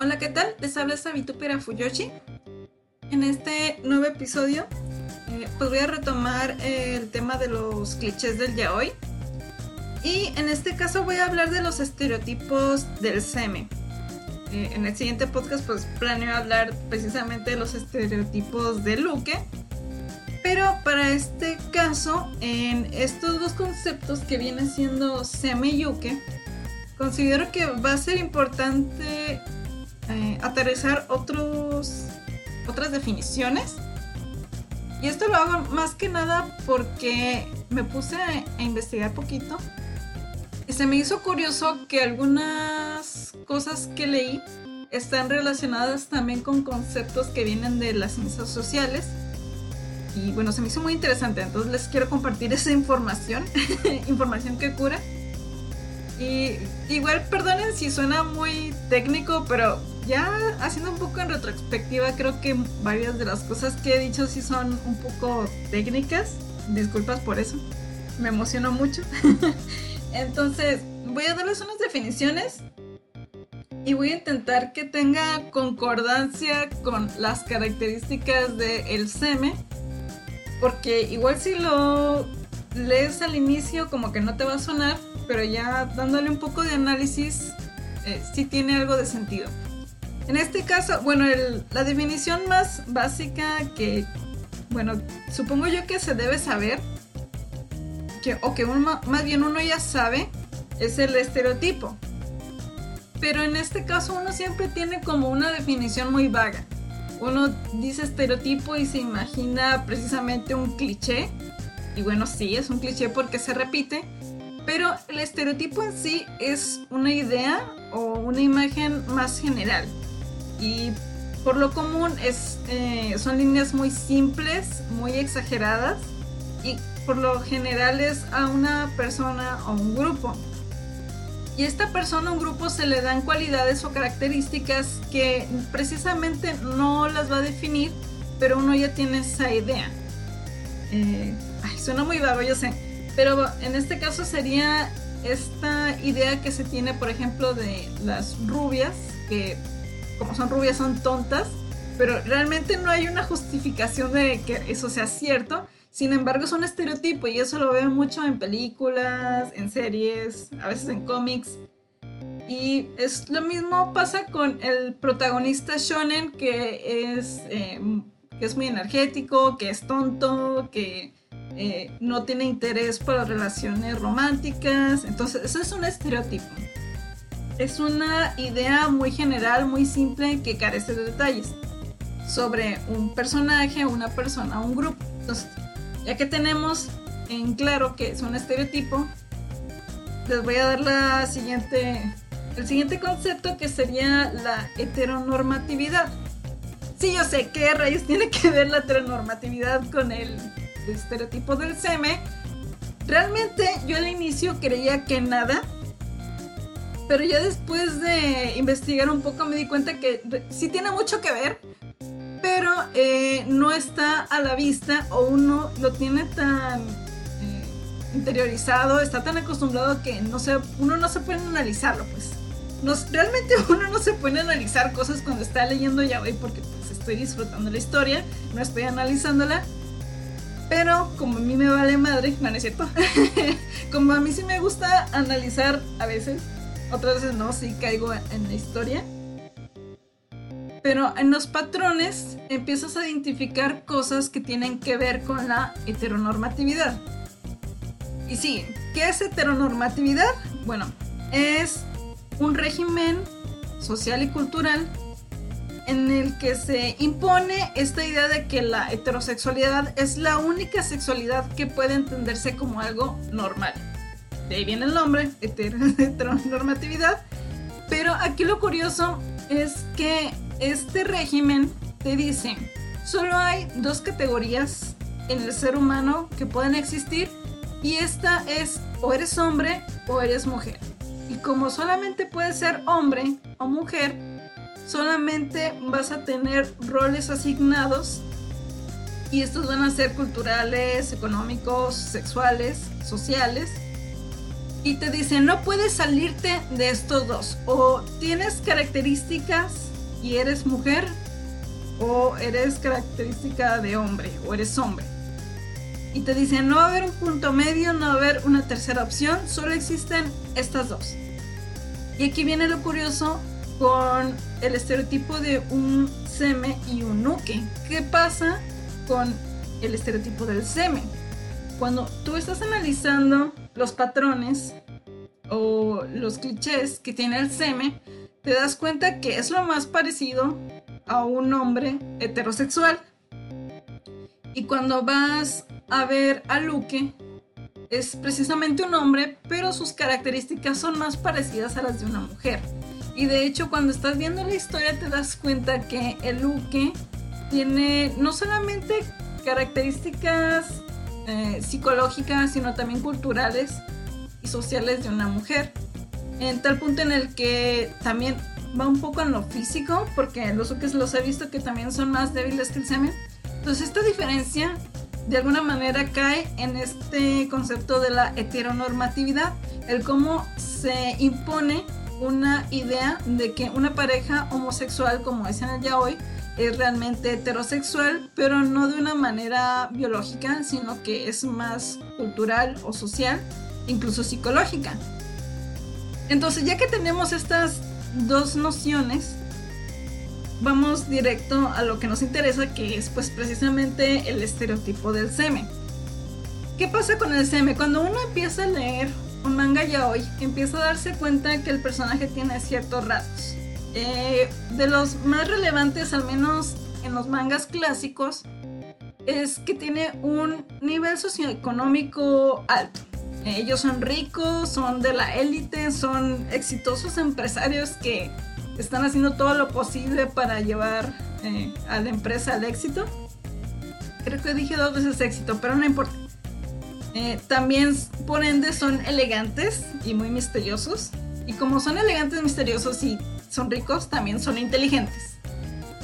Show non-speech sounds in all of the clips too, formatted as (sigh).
Hola, ¿qué tal? Les habla Sabitupera Fuyoshi. En este nuevo episodio, eh, pues voy a retomar el tema de los clichés del yaoi. Y en este caso voy a hablar de los estereotipos del seme. Eh, en el siguiente podcast, pues planeo hablar precisamente de los estereotipos de Luke. Pero para este caso, en estos dos conceptos que vienen siendo seme y yuke, considero que va a ser importante eh, aterrizar otros, otras definiciones. Y esto lo hago más que nada porque me puse a, investigar poquito y se me hizo curioso que algunas cosas que leí están relacionadas también con conceptos que vienen de las ciencias sociales. Y bueno, se me hizo muy interesante, entonces les quiero compartir esa información, (laughs) información que cura. Y igual perdonen si suena muy técnico, pero ya haciendo un poco en retrospectiva, creo que varias de las cosas que he dicho sí son un poco técnicas. Disculpas por eso. Me emocionó mucho. (laughs) Entonces, voy a darles unas definiciones y voy a intentar que tenga concordancia con las características del el SEME. Porque igual si lo lees al inicio como que no te va a sonar, pero ya dándole un poco de análisis eh, sí tiene algo de sentido. En este caso, bueno, la definición más básica que, bueno, supongo yo que se debe saber, que, o que más bien uno ya sabe, es el estereotipo. Pero en este caso uno siempre tiene como una definición muy vaga. Uno dice estereotipo y se imagina precisamente un cliché. Y bueno, sí, es un cliché porque se repite. Pero el estereotipo en sí es una idea o una imagen más general y por lo común es, eh, son líneas muy simples, muy exageradas y por lo general es a una persona o un grupo. Y a esta persona o un grupo se le dan cualidades o características que precisamente no las va a definir, pero uno ya tiene esa idea. Eh, ay, suena muy vago, yo sé. Pero en este caso sería esta idea que se tiene, por ejemplo, de las rubias, que como son rubias, son tontas, pero realmente no hay una justificación de que eso sea cierto. Sin embargo, es un estereotipo y eso lo veo mucho en películas, en series, a veces en cómics. Y es lo mismo pasa con el protagonista shonen que es, eh, que es muy energético, que es tonto, que eh, no tiene interés por las relaciones románticas. Entonces, eso es un estereotipo es una idea muy general, muy simple, que carece de detalles sobre un personaje, una persona, un grupo. Entonces, ya que tenemos en claro que es un estereotipo, les voy a dar la siguiente, el siguiente concepto que sería la heteronormatividad. Sí, yo sé qué rayos tiene que ver la heteronormatividad con el estereotipo del seme. Realmente yo al inicio creía que nada, pero ya después de investigar un poco me di cuenta que sí tiene mucho que ver, pero eh, no está a la vista o uno lo tiene tan eh, interiorizado, está tan acostumbrado que no se, uno no se puede analizarlo, pues. realmente (laughs) uno no se puede analizar cosas cuando está leyendo ya hoy porque pues, estoy disfrutando la historia, no estoy analizándola. Pero como a mí me vale madre, no, no es cierto. (laughs) como a mí sí me gusta analizar a veces, otras veces no, sí caigo en la historia. Pero en los patrones empiezas a identificar cosas que tienen que ver con la heteronormatividad. Y sí, ¿qué es heteronormatividad? Bueno, es un régimen social y cultural en el que se impone esta idea de que la heterosexualidad es la única sexualidad que puede entenderse como algo normal de ahí viene el nombre, heteronormatividad. Pero aquí lo curioso es que este régimen te dice, solo hay dos categorías en el ser humano que pueden existir y esta es o eres hombre o eres mujer. Y como solamente puedes ser hombre o mujer, solamente vas a tener roles asignados y estos van a ser culturales, económicos, sexuales, sociales y te dice no puedes salirte de estos dos. O tienes características y eres mujer o eres característica de hombre o eres hombre. Y te dicen no va a haber un punto medio, no va a haber una tercera opción, solo existen estas dos. Y aquí viene lo curioso con el estereotipo de un seme y un nuke. ¿Qué pasa con el estereotipo del seme? Cuando tú estás analizando los patrones o los clichés que tiene el seme, te das cuenta que es lo más parecido a un hombre heterosexual. Y cuando vas a ver a Luke, es precisamente un hombre, pero sus características son más parecidas a las de una mujer. Y de hecho, cuando estás viendo la historia, te das cuenta que el Luke tiene no solamente características eh, psicológicas, sino también culturales y sociales de una mujer. En tal punto en el que también va un poco en lo físico, porque los Ukes los he visto que también son más débiles que el semen. Entonces esta diferencia de alguna manera cae en este concepto de la heteronormatividad, el cómo se impone una idea de que una pareja homosexual como es en el ya hoy es realmente heterosexual, pero no de una manera biológica, sino que es más cultural o social, incluso psicológica. Entonces, ya que tenemos estas dos nociones, vamos directo a lo que nos interesa, que es pues precisamente el estereotipo del seme. ¿Qué pasa con el seme? Cuando uno empieza a leer manga ya hoy, empieza a darse cuenta que el personaje tiene ciertos rasgos. Eh, de los más relevantes, al menos en los mangas clásicos, es que tiene un nivel socioeconómico alto. Ellos son ricos, son de la élite, son exitosos empresarios que están haciendo todo lo posible para llevar eh, a la empresa al éxito. Creo que dije dos veces éxito, pero no importa. Eh, también, por ende, son elegantes y muy misteriosos. Y como son elegantes, misteriosos y son ricos, también son inteligentes.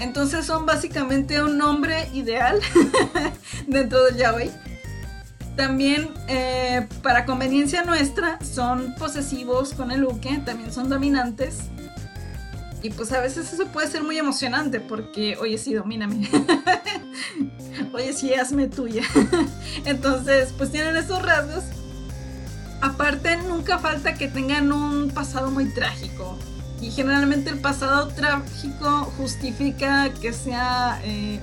Entonces son básicamente un hombre ideal (laughs) dentro del yaoi. También, eh, para conveniencia nuestra, son posesivos con el uke, también son dominantes. Y pues a veces eso puede ser muy emocionante porque, oye, sí, domíname. (laughs) oye, sí, hazme tuya. (laughs) Entonces, pues tienen esos rasgos. Aparte, nunca falta que tengan un pasado muy trágico. Y generalmente el pasado trágico justifica que sea... Eh,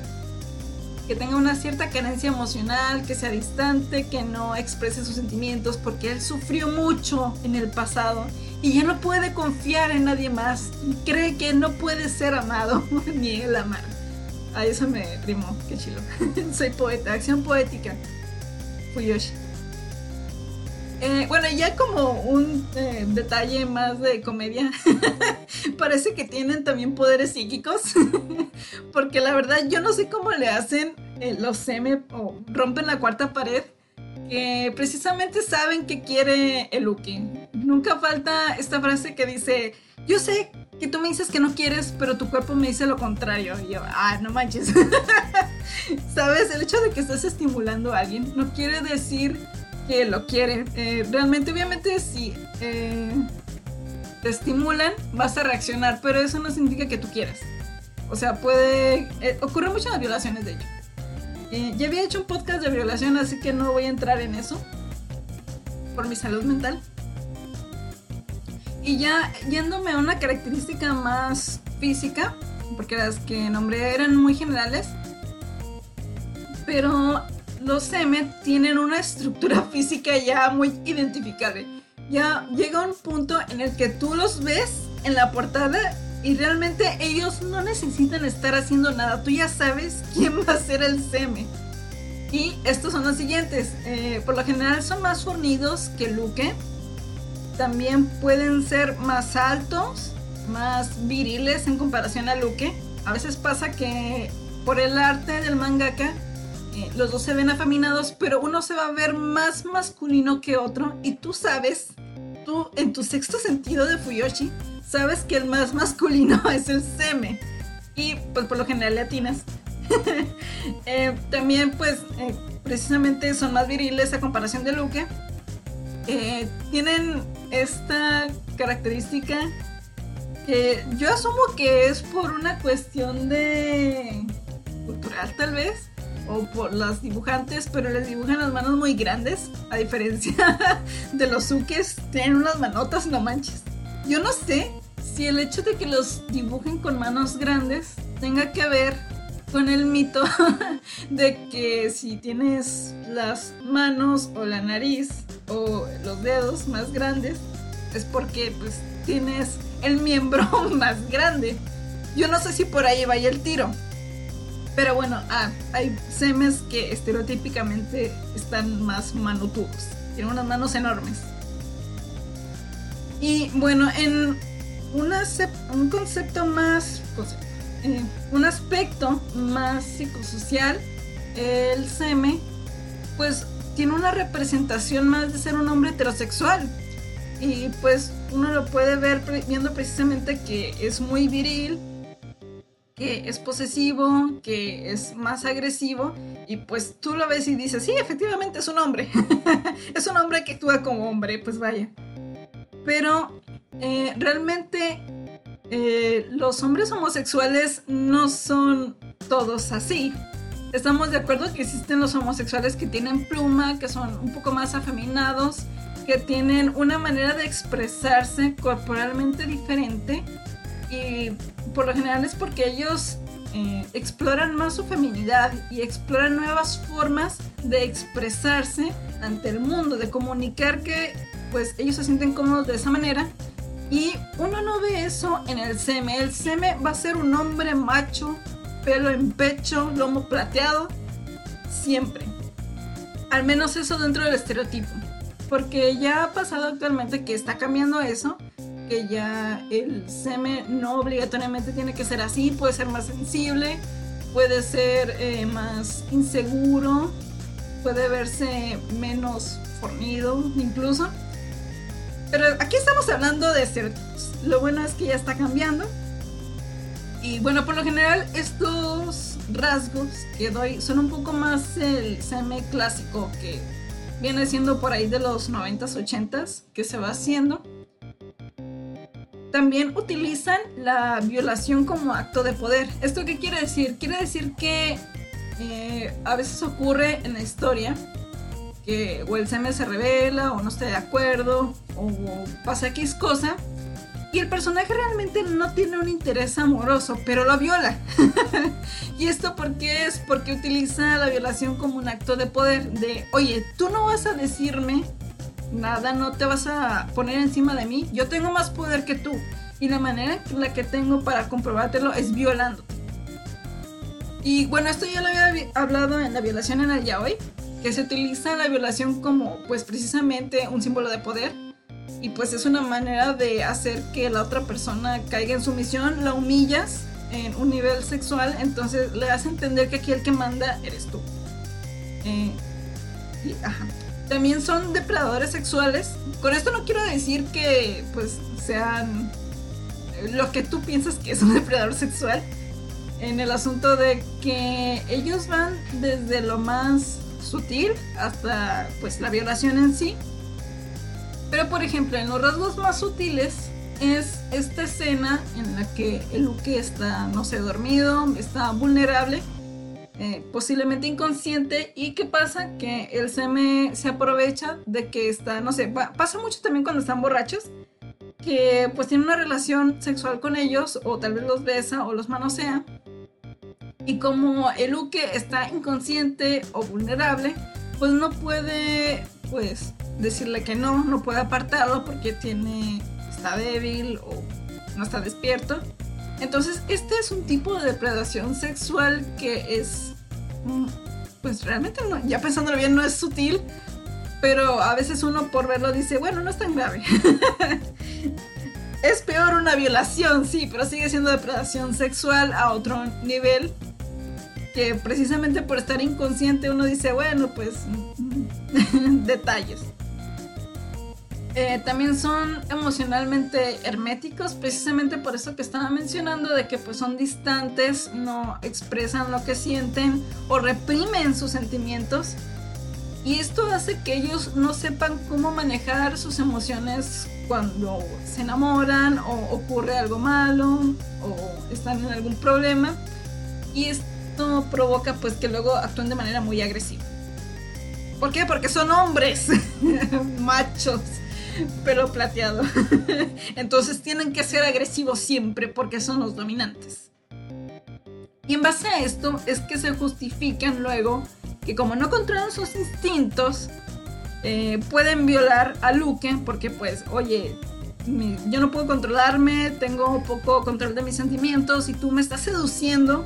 que tenga una cierta carencia emocional, que sea distante, que no exprese sus sentimientos, porque él sufrió mucho en el pasado y ya no puede confiar en nadie más cree que no puede ser amado (laughs) ni él amar. A eso me rimó, qué chilo. (laughs) Soy poeta, acción poética. Fuyoshi. Eh, bueno, ya como un eh, detalle más de comedia, (laughs) parece que tienen también poderes psíquicos, porque la verdad yo no sé cómo le hacen eh, los seme o rompen la cuarta pared, que precisamente saben que quiere el Uki. Nunca falta esta frase que dice, yo sé que tú me dices que no quieres, pero tu cuerpo me dice lo contrario. Y yo, ah, no manches. (laughs) ¿Sabes? El hecho de que estés estimulando a alguien no quiere decir que lo quiere. Eh, realmente, obviamente, si eh, te estimulan, vas a reaccionar, pero eso no significa que tú quieras. O sea, puede... Eh, ocurre las violaciones, de hecho. Ya había hecho un podcast de violación, así que no voy a entrar en eso. Por mi salud mental. Y ya yéndome a una característica más física, porque las que nombré eran muy generales, pero los M tienen una estructura (laughs) física ya muy identificable. Ya llega un punto en el que tú los ves en la portada y realmente ellos no necesitan estar haciendo nada. Tú ya sabes quién va a ser el CM. Y estos son los siguientes. Eh, por lo general son más fornidos que Luke. También pueden ser más altos, más viriles en comparación a Luke. A veces pasa que por el arte del mangaka eh, los dos se ven afeminados, pero uno se va a ver más masculino que otro y tú sabes, tú en tu sexto sentido de Fuyoshi, sabes que el más masculino (laughs) es el Seme y pues por lo general latinas. (laughs) eh, también pues eh, precisamente son más viriles a comparación de Luke. eh, tienen esta característica que yo asumo que es por una cuestión de cultural tal vez o por las dibujantes, pero les dibujan las manos muy grandes, a diferencia (laughs) de los suques, tienen unas manotas, no manches. Yo no sé si el hecho de que los dibujen con manos grandes tenga que ver con el mito (laughs) de que si tienes las manos o la nariz o los dedos más grandes, es porque pues tienes el miembro (laughs) más grande. Yo no sé si por ahí vaya el tiro. Pero bueno, ah, hay semes que estereotípicamente están más manutudos. Tienen unas manos enormes. Y bueno, en un concepto más. Eh, un aspecto más psicosocial, el seme, pues tiene una representación más de ser un hombre heterosexual. Y pues uno lo puede ver viendo precisamente que es muy viril, que es posesivo, que es más agresivo y pues tú lo ves y dices, sí, efectivamente es un hombre, (laughs) es un hombre que actúa como hombre, pues vaya. Pero eh, realmente eh, los hombres homosexuales no son todos así. Estamos de acuerdo que existen los homosexuales que tienen pluma, que son un poco más afeminados, que tienen una manera de expresarse corporalmente diferente y por lo general es porque ellos eh, exploran más su feminidad y exploran nuevas formas de expresarse ante el mundo, de comunicar que pues ellos se sienten cómodos de esa manera. Y uno no ve eso en el seme. El seme va a ser un hombre macho, pelo en pecho, lomo plateado, siempre. Al menos eso dentro del estereotipo. Porque ya ha pasado actualmente que está cambiando eso que ya el seme no obligatoriamente tiene que ser así, puede ser más sensible, puede ser eh, más inseguro, puede verse menos fornido incluso. Pero aquí estamos hablando de estereotipos. Lo bueno es que ya está cambiando. Y bueno, por lo general estos rasgos que doy son un poco más el seme clásico que viene siendo por ahí de los 90s, 80s que se va haciendo. También utilizan la violación como acto de poder. ¿Esto qué quiere decir? Quiere decir que eh, a veces ocurre en la historia que o el seme se revela o no está de acuerdo o pasa X cosa y el personaje realmente no tiene un interés amoroso, pero lo viola. (laughs) ¿Y esto por qué es? Porque utiliza la violación como un acto de poder, de, oye, tú no vas a decirme nada, no te vas a poner encima de mí. Yo tengo más poder que tú. Y la manera en la que tengo para comprobártelo es violándote. Y bueno, esto ya lo había hablado en la violación en el yaoi, que se utiliza la violación como pues precisamente un símbolo de poder. Y pues es una manera de hacer que la otra persona caiga en sumisión, la humillas en un nivel sexual, entonces le hace entender que aquí el que manda eres tú. Eh, y, ajá también son depredadores sexuales. Con esto no quiero decir que pues sean lo que tú piensas que es un depredador sexual. En el asunto de que ellos van desde lo más sutil hasta pues la violación en sí. Pero por ejemplo, en los rasgos más sutiles es esta escena en la que el Luke está, no sé, dormido, está vulnerable eh, posiblemente inconsciente. ¿Y qué pasa? Que el seme se aprovecha de que está, no sé, pasa mucho también cuando están borrachos, que pues tiene una relación sexual con ellos, o tal vez los besa o los manosea. Y como el Uke está inconsciente o vulnerable, pues no puede, pues, decirle que no, no puede apartarlo porque tiene, está débil o no está despierto. Entonces, este es un tipo de depredación sexual que es, mm, pues realmente no, ya pensándolo bien, no es sutil, pero a veces uno por verlo dice, bueno, no es tan grave. (laughs) es peor una violación, sí, pero sigue siendo depredación sexual a otro nivel que precisamente por estar inconsciente uno dice, bueno, pues (laughs) detalles. Eh, también son emocionalmente herméticos, precisamente por eso que estaba mencionando, de que pues son distantes, no expresan lo que sienten o reprimen sus sentimientos. Y esto hace que ellos no sepan cómo manejar sus emociones cuando se enamoran o ocurre algo malo o están en algún problema. Y esto provoca pues que luego actúen de manera muy agresiva. ¿Por qué? Porque son hombres, (laughs) machos, pero plateado. (laughs) Entonces tienen que ser agresivos siempre porque son los dominantes. Y en base a esto es que se justifican luego que como no controlan sus instintos, eh, pueden violar a Luke porque pues, oye, yo no puedo controlarme, tengo poco control de mis sentimientos y tú me estás seduciendo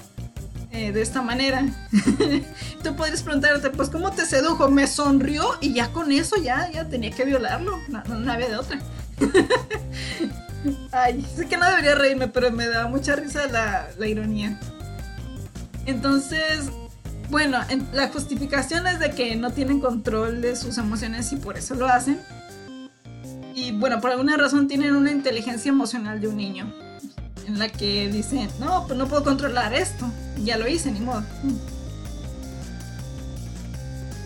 eh, de esta manera. (laughs) tú podrías preguntarte, pues, ¿cómo te sedujo? Me sonrió y ya con eso ya, ya tenía que violarlo, no, había de otra. (laughs) Ay, sé que no debería reírme, pero me da mucha risa la, la ironía. Entonces, bueno, la justificación es de que no tienen control de sus emociones y por eso lo hacen. Y bueno, por alguna razón tienen una inteligencia emocional de un niño. En la que dicen, no, pues no puedo controlar esto. Ya lo hice, ni modo.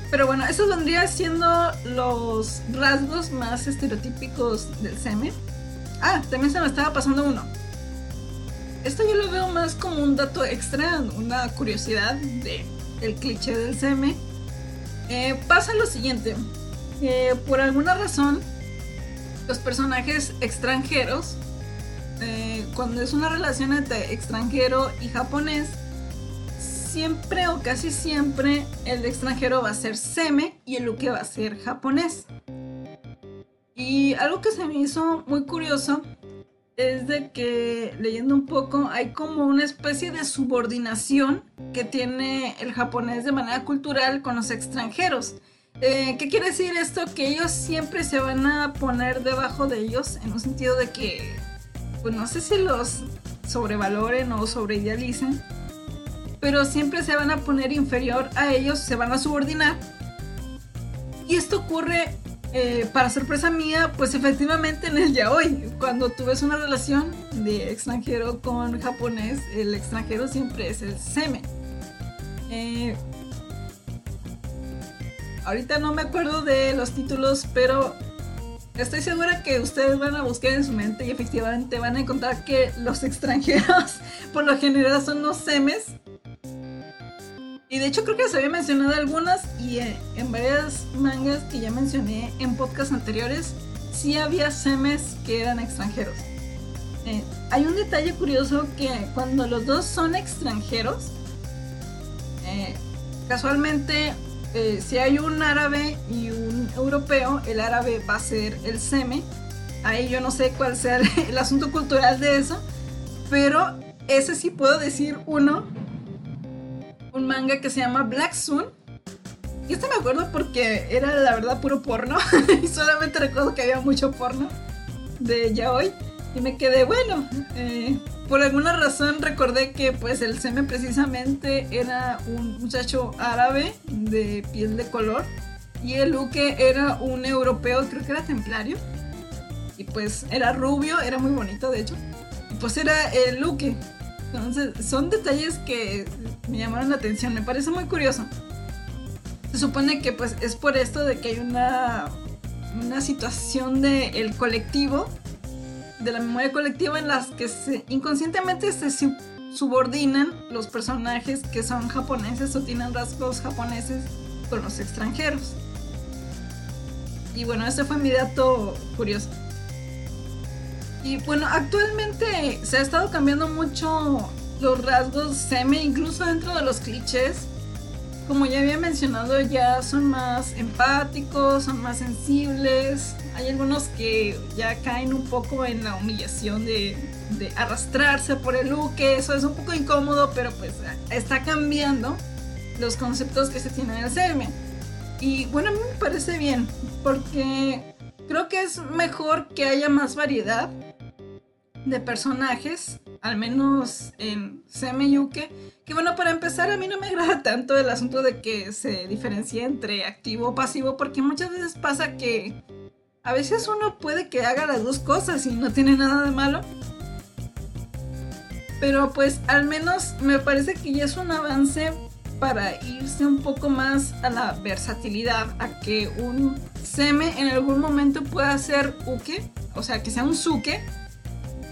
Pero bueno, eso vendría siendo los rasgos más estereotípicos del semen. Ah, también se me estaba pasando uno. Esto yo lo veo más como un dato extra, una curiosidad de cliché del seme, eh, pasa lo siguiente. por alguna razón, los personajes extranjeros, cuando es una relación entre extranjero y japonés, siempre o casi siempre el extranjero va a ser seme y el luque va a ser japonés. Y algo que se me hizo muy curioso es de que leyendo un poco hay como una especie de subordinación que tiene el japonés de manera cultural con los extranjeros. Eh, ¿Qué quiere decir esto? Que ellos siempre se van a poner debajo de ellos en un sentido de que, pues no sé si los sobrevaloren o sobreidealicen, pero siempre se van a poner inferior a ellos, se van a subordinar. Y esto ocurre eh, para sorpresa mía, pues efectivamente en el hoy cuando tú ves una relación de extranjero con japonés, el extranjero siempre es el seme. Eh, ahorita no me acuerdo de los títulos, pero estoy segura que ustedes van a buscar en su mente y efectivamente van a encontrar que los (laughs) extranjeros por lo general son los semes y de hecho creo que se había mencionado algunas y eh, en varias mangas que ya mencioné en podcasts anteriores, sí había semes que eran extranjeros. Eh, hay un detalle curioso que cuando los dos son extranjeros, eh, casualmente si hay un árabe y un europeo, el árabe va a ser el seme. Ahí yo no sé cuál sea (laughs) el asunto cultural de eso, pero ese sí puedo decir uno un manga que se llama Black Sun. Y este me acuerdo porque era la verdad puro porno. (laughs) y solamente recuerdo que había mucho porno de yaoi. Y me quedé, bueno, eh, por alguna razón recordé que pues el seme precisamente era un muchacho árabe de piel de color. Y el Luke era un europeo, creo que era templario. Y pues era rubio, era muy bonito de hecho. Y pues era el Luke. Entonces, son detalles que me llamaron la atención, me parece muy curioso. Se supone que pues es por esto de que hay una, una situación del el colectivo, de la memoria colectiva en las que inconscientemente se subordinan los personajes que son japoneses o tienen rasgos japoneses con los extranjeros. Y bueno, ese fue mi dato curioso. Y bueno, actualmente se ha estado cambiando mucho los rasgos seme, incluso dentro de los clichés. Como ya había mencionado, ya son más empáticos, son más sensibles. Hay algunos que ya caen un poco en la humillación de, arrastrarse por el look. Eso es un poco incómodo, pero pues está cambiando los conceptos que se tienen en el seme. Y bueno, a mí me parece bien, porque creo que es mejor que haya más variedad de personajes, al menos en Semeyuke, que bueno, para empezar a mí no me agrada tanto el asunto de que se diferencie entre activo o pasivo, porque muchas veces pasa que a veces uno puede que haga las dos cosas y no tiene nada de malo. Pero pues al menos me parece que ya es un avance para irse un poco más a la versatilidad, a que un seme en algún momento pueda ser uke, o sea, que sea un suke,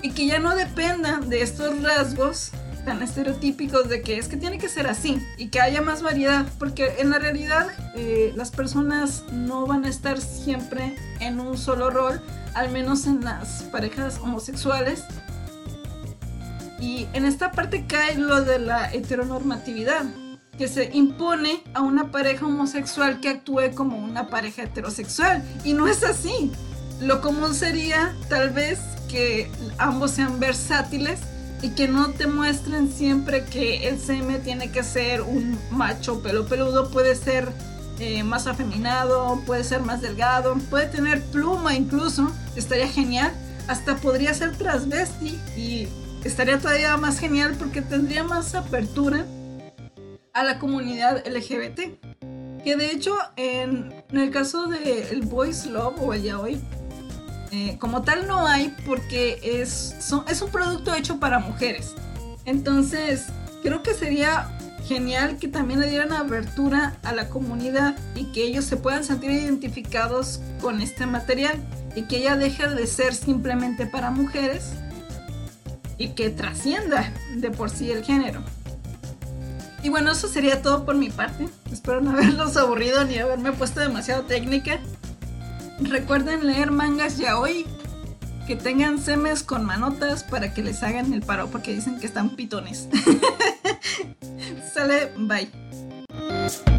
y que ya no dependa de estos rasgos tan estereotípicos de que es que tiene que ser así y que haya más variedad, porque en la realidad eh, las personas no van a estar siempre en un solo rol, al menos en las parejas homosexuales. Y en esta parte cae lo de la heteronormatividad, que se impone a una pareja homosexual que actúe como una pareja heterosexual. Y no es así. Lo común sería tal vez que ambos sean versátiles y que no te muestren siempre que el CM tiene que ser un macho pelo peludo, puede ser eh, más afeminado, puede ser más delgado, puede tener pluma incluso, estaría genial, hasta podría ser transvesti y estaría todavía más genial porque tendría más apertura a la comunidad LGBT. Que de hecho en, el caso del el Boys Love o el Yaoi, eh, como tal no hay porque es, es un producto hecho para mujeres. Entonces, creo que sería genial que también le dieran abertura a la comunidad y que ellos se puedan sentir identificados con este material y que ella deje de ser simplemente para mujeres y que trascienda de por sí el género. Y bueno, eso sería todo por mi parte. Espero no haberlos aburrido ni haberme puesto demasiado técnica. Recuerden leer mangas ya hoy. Que tengan semes con manotas para que les hagan el paro porque dicen que están pitones. (laughs) Sale, bye.